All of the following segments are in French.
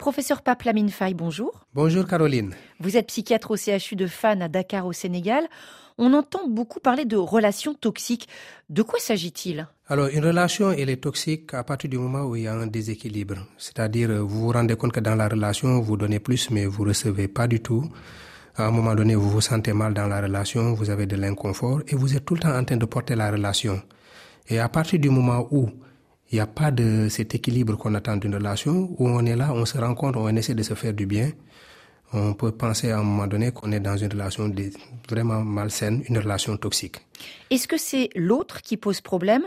Professeur Pape Lamine Faye, bonjour. Bonjour Caroline. Vous êtes psychiatre au CHU de Fan à Dakar au Sénégal. On entend beaucoup parler de relations toxiques. De quoi s'agit-il? Alors, une relation, elle est toxique à partir du moment où il y a un déséquilibre. C'est-à-dire, vous vous rendez compte que dans la relation, vous donnez plus, mais vous recevez pas du tout. À un moment donné, vous vous sentez mal dans la relation, vous avez de l'inconfort et vous êtes tout le temps en train de porter la relation. Et à partir du moment où il n'y a pas de cet équilibre qu'on attend d'une relation, où on est là, on se rencontre, on essaie de se faire du bien. On peut penser à un moment donné qu'on est dans une relation vraiment malsaine, une relation toxique. Est-ce que c'est l'autre qui pose problème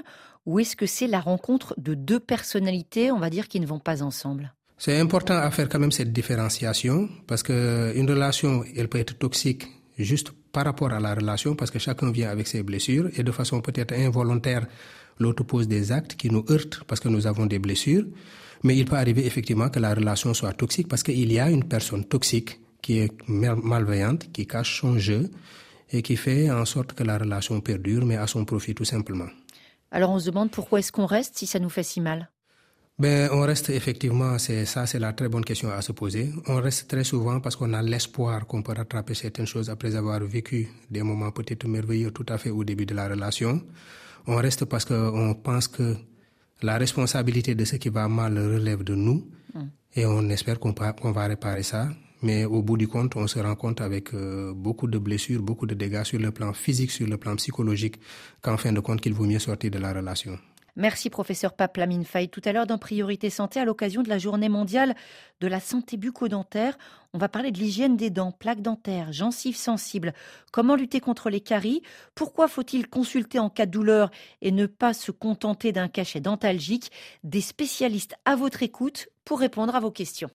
ou est-ce que c'est la rencontre de deux personnalités, on va dire, qui ne vont pas ensemble? C'est important à faire quand même cette différenciation parce qu'une relation, elle peut être toxique juste par rapport à la relation parce que chacun vient avec ses blessures et de façon peut-être involontaire, l'autre pose des actes qui nous heurtent parce que nous avons des blessures. Mais il peut arriver effectivement que la relation soit toxique parce qu'il y a une personne toxique qui est malveillante, qui cache son jeu et qui fait en sorte que la relation perdure, mais à son profit tout simplement. Alors on se demande pourquoi est-ce qu'on reste si ça nous fait si mal? Ben, on reste effectivement, c'est ça, c'est la très bonne question à se poser. On reste très souvent parce qu'on a l'espoir qu'on peut rattraper certaines choses après avoir vécu des moments peut-être merveilleux tout à fait au début de la relation. On reste parce qu'on pense que la responsabilité de ce qui va mal relève de nous mm. et on espère qu'on va réparer ça. Mais au bout du compte, on se rend compte avec euh, beaucoup de blessures, beaucoup de dégâts sur le plan physique, sur le plan psychologique, qu'en fin de compte, qu'il vaut mieux sortir de la relation. Merci professeur Pape Lamine Faye. Tout à l'heure dans Priorité Santé, à l'occasion de la journée mondiale de la santé bucco-dentaire, on va parler de l'hygiène des dents, plaques dentaires, gencives sensibles, comment lutter contre les caries, pourquoi faut-il consulter en cas de douleur et ne pas se contenter d'un cachet dentalgique, des spécialistes à votre écoute pour répondre à vos questions.